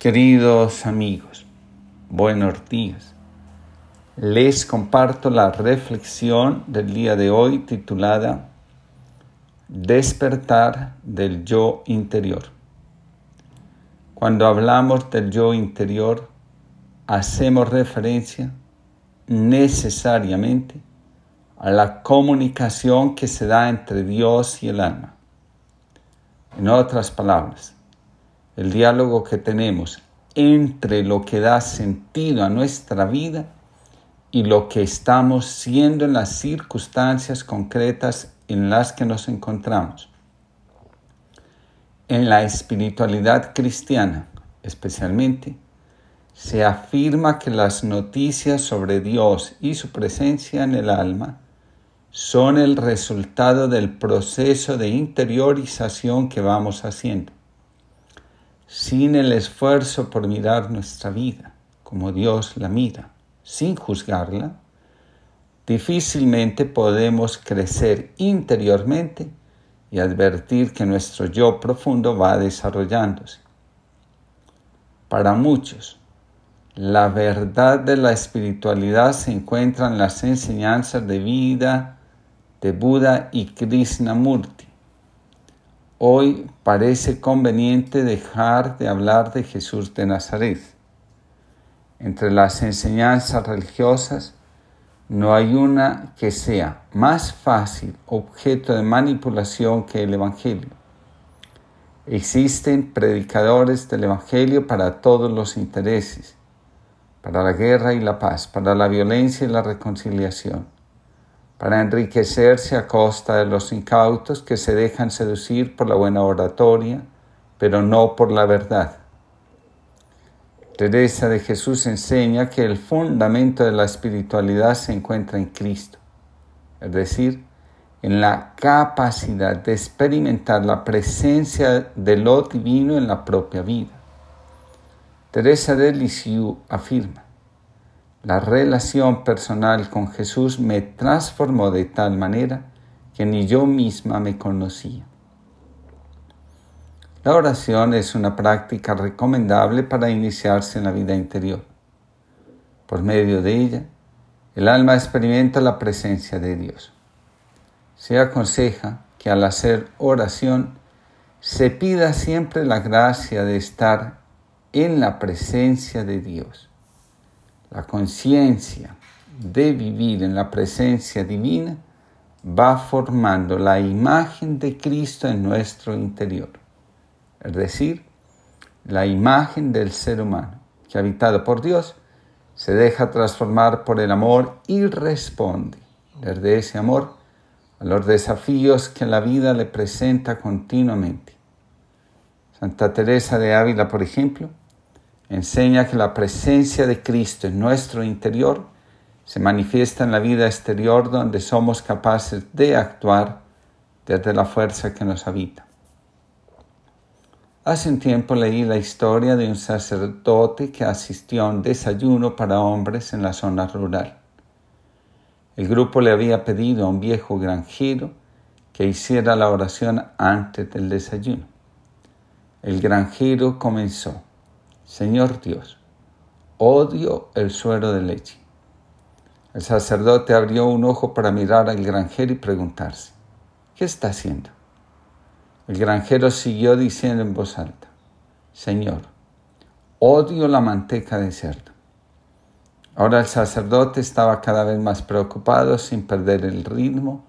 Queridos amigos, buenos días. Les comparto la reflexión del día de hoy titulada Despertar del yo interior. Cuando hablamos del yo interior, hacemos referencia necesariamente a la comunicación que se da entre Dios y el alma. En otras palabras, el diálogo que tenemos entre lo que da sentido a nuestra vida y lo que estamos siendo en las circunstancias concretas en las que nos encontramos. En la espiritualidad cristiana, especialmente, se afirma que las noticias sobre Dios y su presencia en el alma son el resultado del proceso de interiorización que vamos haciendo sin el esfuerzo por mirar nuestra vida como Dios la mira, sin juzgarla, difícilmente podemos crecer interiormente y advertir que nuestro yo profundo va desarrollándose. Para muchos, la verdad de la espiritualidad se encuentra en las enseñanzas de vida de Buda y Krishnamurti Hoy parece conveniente dejar de hablar de Jesús de Nazaret. Entre las enseñanzas religiosas no hay una que sea más fácil objeto de manipulación que el Evangelio. Existen predicadores del Evangelio para todos los intereses, para la guerra y la paz, para la violencia y la reconciliación para enriquecerse a costa de los incautos que se dejan seducir por la buena oratoria, pero no por la verdad. Teresa de Jesús enseña que el fundamento de la espiritualidad se encuentra en Cristo, es decir, en la capacidad de experimentar la presencia de lo divino en la propia vida. Teresa de Lisieux afirma, la relación personal con Jesús me transformó de tal manera que ni yo misma me conocía. La oración es una práctica recomendable para iniciarse en la vida interior. Por medio de ella, el alma experimenta la presencia de Dios. Se aconseja que al hacer oración se pida siempre la gracia de estar en la presencia de Dios la conciencia de vivir en la presencia divina va formando la imagen de Cristo en nuestro interior, es decir, la imagen del ser humano que habitado por Dios se deja transformar por el amor y responde desde ese amor a los desafíos que la vida le presenta continuamente. Santa Teresa de Ávila, por ejemplo, enseña que la presencia de Cristo en nuestro interior se manifiesta en la vida exterior donde somos capaces de actuar desde la fuerza que nos habita. Hace un tiempo leí la historia de un sacerdote que asistió a un desayuno para hombres en la zona rural. El grupo le había pedido a un viejo granjero que hiciera la oración antes del desayuno. El granjero comenzó. Señor Dios, odio el suero de leche. El sacerdote abrió un ojo para mirar al granjero y preguntarse, ¿qué está haciendo? El granjero siguió diciendo en voz alta, Señor, odio la manteca de cerdo. Ahora el sacerdote estaba cada vez más preocupado sin perder el ritmo.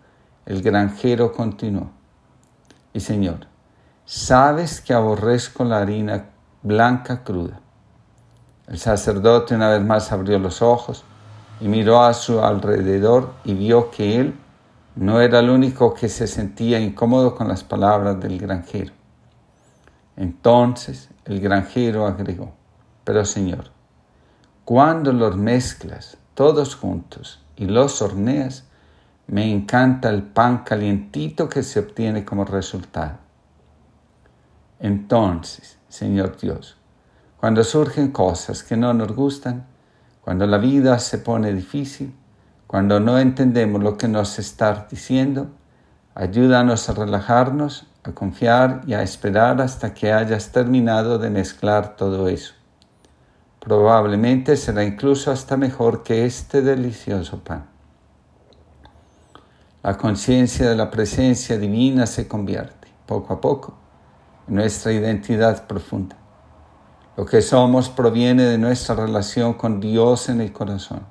El granjero continuó, y Señor, sabes que aborrezco la harina blanca cruda. El sacerdote una vez más abrió los ojos y miró a su alrededor y vio que él no era el único que se sentía incómodo con las palabras del granjero. Entonces el granjero agregó, pero Señor, cuando los mezclas todos juntos y los horneas, me encanta el pan calientito que se obtiene como resultado. Entonces, Señor Dios, cuando surgen cosas que no nos gustan, cuando la vida se pone difícil, cuando no entendemos lo que nos está diciendo, ayúdanos a relajarnos, a confiar y a esperar hasta que hayas terminado de mezclar todo eso. Probablemente será incluso hasta mejor que este delicioso pan. La conciencia de la presencia divina se convierte, poco a poco, nuestra identidad profunda. Lo que somos proviene de nuestra relación con Dios en el corazón.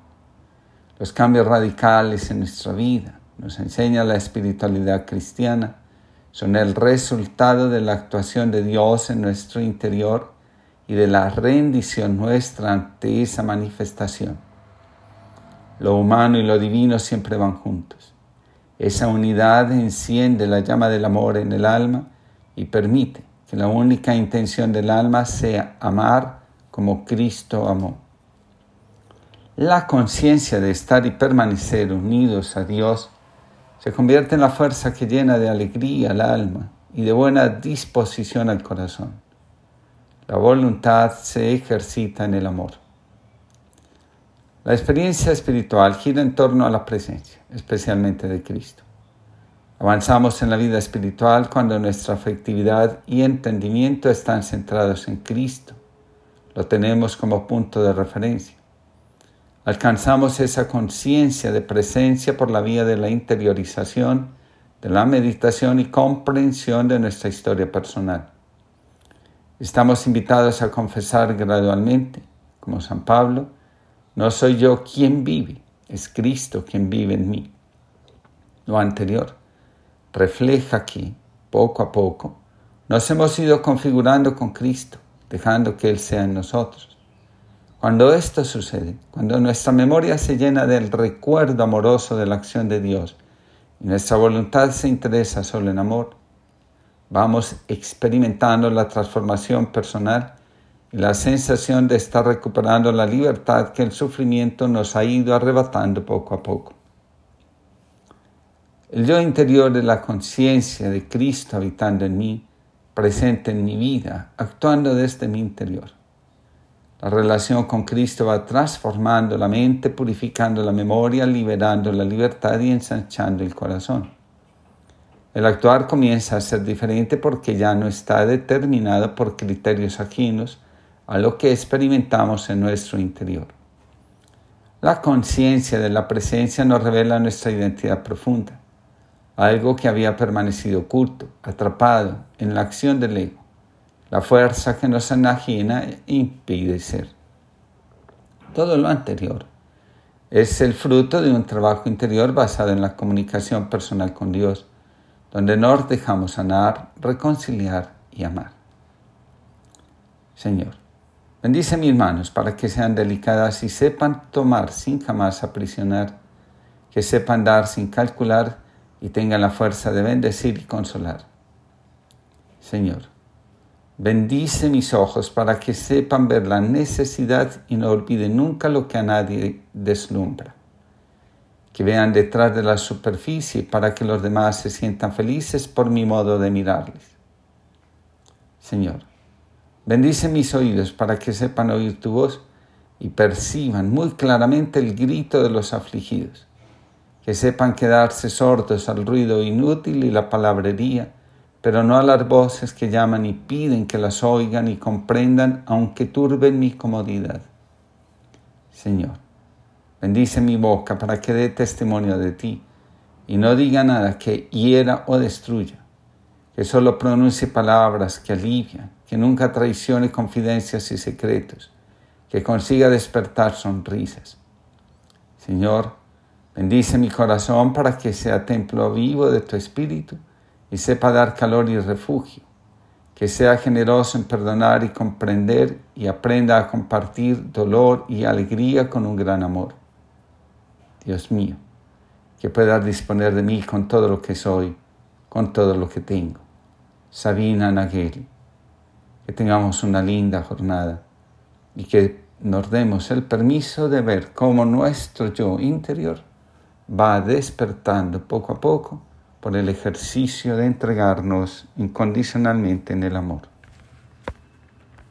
Los cambios radicales en nuestra vida, nos enseña la espiritualidad cristiana, son el resultado de la actuación de Dios en nuestro interior y de la rendición nuestra ante esa manifestación. Lo humano y lo divino siempre van juntos. Esa unidad enciende la llama del amor en el alma y permite que la única intención del alma sea amar como Cristo amó. La conciencia de estar y permanecer unidos a Dios se convierte en la fuerza que llena de alegría al alma y de buena disposición al corazón. La voluntad se ejercita en el amor. La experiencia espiritual gira en torno a la presencia, especialmente de Cristo. Avanzamos en la vida espiritual cuando nuestra afectividad y entendimiento están centrados en Cristo. Lo tenemos como punto de referencia. Alcanzamos esa conciencia de presencia por la vía de la interiorización, de la meditación y comprensión de nuestra historia personal. Estamos invitados a confesar gradualmente, como San Pablo, no soy yo quien vive, es Cristo quien vive en mí. Lo anterior refleja que, poco a poco, nos hemos ido configurando con Cristo, dejando que Él sea en nosotros. Cuando esto sucede, cuando nuestra memoria se llena del recuerdo amoroso de la acción de Dios y nuestra voluntad se interesa solo en amor, vamos experimentando la transformación personal y la sensación de estar recuperando la libertad que el sufrimiento nos ha ido arrebatando poco a poco. El yo interior de la conciencia de Cristo habitando en mí, presente en mi vida, actuando desde mi interior. La relación con Cristo va transformando la mente, purificando la memoria, liberando la libertad y ensanchando el corazón. El actuar comienza a ser diferente porque ya no está determinado por criterios ajenos, a lo que experimentamos en nuestro interior. La conciencia de la presencia nos revela nuestra identidad profunda, algo que había permanecido oculto, atrapado en la acción del ego, la fuerza que nos enajena e impide ser. Todo lo anterior es el fruto de un trabajo interior basado en la comunicación personal con Dios, donde nos dejamos sanar, reconciliar y amar. Señor, Bendice mis manos para que sean delicadas y sepan tomar sin jamás aprisionar, que sepan dar sin calcular y tengan la fuerza de bendecir y consolar. Señor, bendice mis ojos para que sepan ver la necesidad y no olviden nunca lo que a nadie deslumbra. Que vean detrás de la superficie para que los demás se sientan felices por mi modo de mirarles. Señor, Bendice mis oídos para que sepan oír tu voz y perciban muy claramente el grito de los afligidos, que sepan quedarse sordos al ruido inútil y la palabrería, pero no a las voces que llaman y piden que las oigan y comprendan, aunque turben mi comodidad. Señor, bendice mi boca para que dé testimonio de ti y no diga nada que hiera o destruya, que solo pronuncie palabras que alivian que nunca traicione confidencias y secretos, que consiga despertar sonrisas. Señor, bendice mi corazón para que sea templo vivo de tu espíritu y sepa dar calor y refugio, que sea generoso en perdonar y comprender y aprenda a compartir dolor y alegría con un gran amor. Dios mío, que pueda disponer de mí con todo lo que soy, con todo lo que tengo. Sabina Naguel que tengamos una linda jornada y que nos demos el permiso de ver cómo nuestro yo interior va despertando poco a poco por el ejercicio de entregarnos incondicionalmente en el amor.